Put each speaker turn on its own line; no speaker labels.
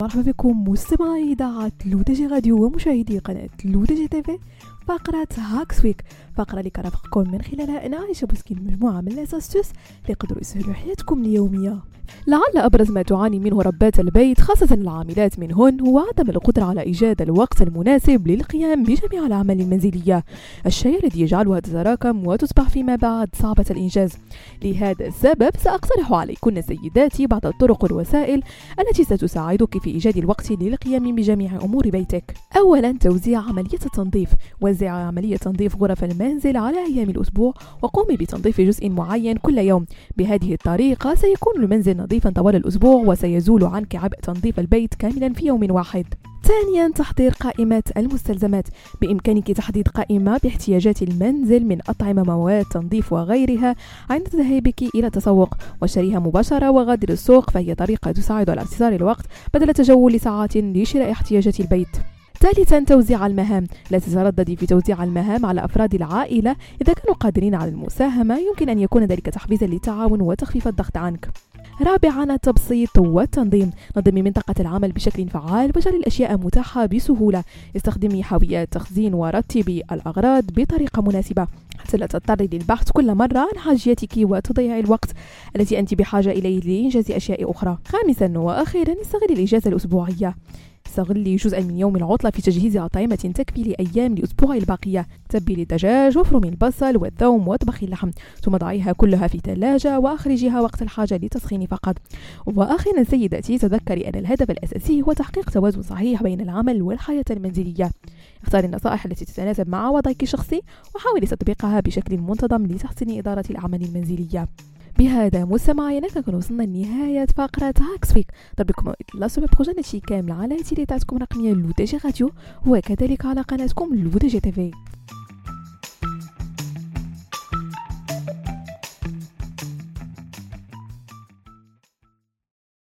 مرحبا بكم مستمعي إذاعة L'ODJ Radio ومشاهدي قناة L'ODJ TV. فقرة Hacks Week فقرة اللي كرافقكم من خلالها أنا عايشة بوسكين مجموعة من les astuces اللي يقدروا يسهلوا حياتكم اليومية. لعل أبرز ما تعاني منه ربات البيت خاصة العاملات منهن هو عدم القدرة على إيجاد الوقت المناسب للقيام بجميع الأعمال المنزلية. الشيء الذي يجعلها تتراكم وتصبح فيما بعد صعبة الإنجاز. لهذا السبب سأقترح عليكن سيداتي بعض الطرق والوسائل التي ستساعدك في إيجاد الوقت للقيام بجميع أمور بيتك. أولا توزيع عملية التنظيف. وزع عملية تنظيف غرف المنزل على أيام الأسبوع وقومي بتنظيف جزء معين كل يوم. بهذه الطريقة سيكون المنزل نظيفا طوال الأسبوع وسيزول عنك عبء تنظيف البيت كاملا في يوم واحد. ثانيا تحضير قائمة المستلزمات. بإمكانك تحديد قائمة باحتياجات المنزل من أطعمة مواد تنظيف وغيرها عند ذهابك إلى التسوق. وشريها مباشرة وغادر السوق فهي طريقة تساعد على اختصار الوقت بدل تجول ساعات لشراء احتياجات البيت. ثالثا توزيع المهام. لا تترددي في توزيع المهام على أفراد العائلة. إذا كانوا قادرين على المساهمة يمكن أن يكون ذلك تحفيزا للتعاون وتخفيف الضغط عنك. رابعا التبسيط والتنظيم. نظمي منطقة العمل بشكل فعال واجعلي الأشياء متاحة بسهولة. استخدمي حاويات تخزين ورتبي الأغراض بطريقة مناسبة. حتى لا تضطري للبحث كل مرة عن حاجياتك وتضيعي الوقت التي أنت بحاجة إليه لإنجاز أشياء أخرى؟ خامسا وأخيرا استغلي الإجازة الأسبوعية. استغلي جزءا من يوم العطلة في تجهيز أطعمة تكفي لأيام الأسبوع الباقية. تبلي الدجاج وافرمي البصل والثوم واطبخي اللحم. ثم ضعيها كلها في ثلاجة وأخرجيها وقت الحاجة للتسخين فقط. وأخيرا سيداتي تذكري أن الهدف الأساسي هو تحقيق توازن صحيح بين العمل والحياة المنزلية. اختاري النصائح التي تتناسب مع وضعك الشخصي وحاولي تطبيقها بشكل منتظم لتحسين إدارة الأعمال المنزلية. بهذا مستمعينا كنكون وصلنا لنهاية فقرة هاكس ويك طلب لكم لا سوبر بروجين هادشي كامل على تيليتاتكم الرقمية لو دي جي راديو وكذلك على قناتكم لو دي جي تيفي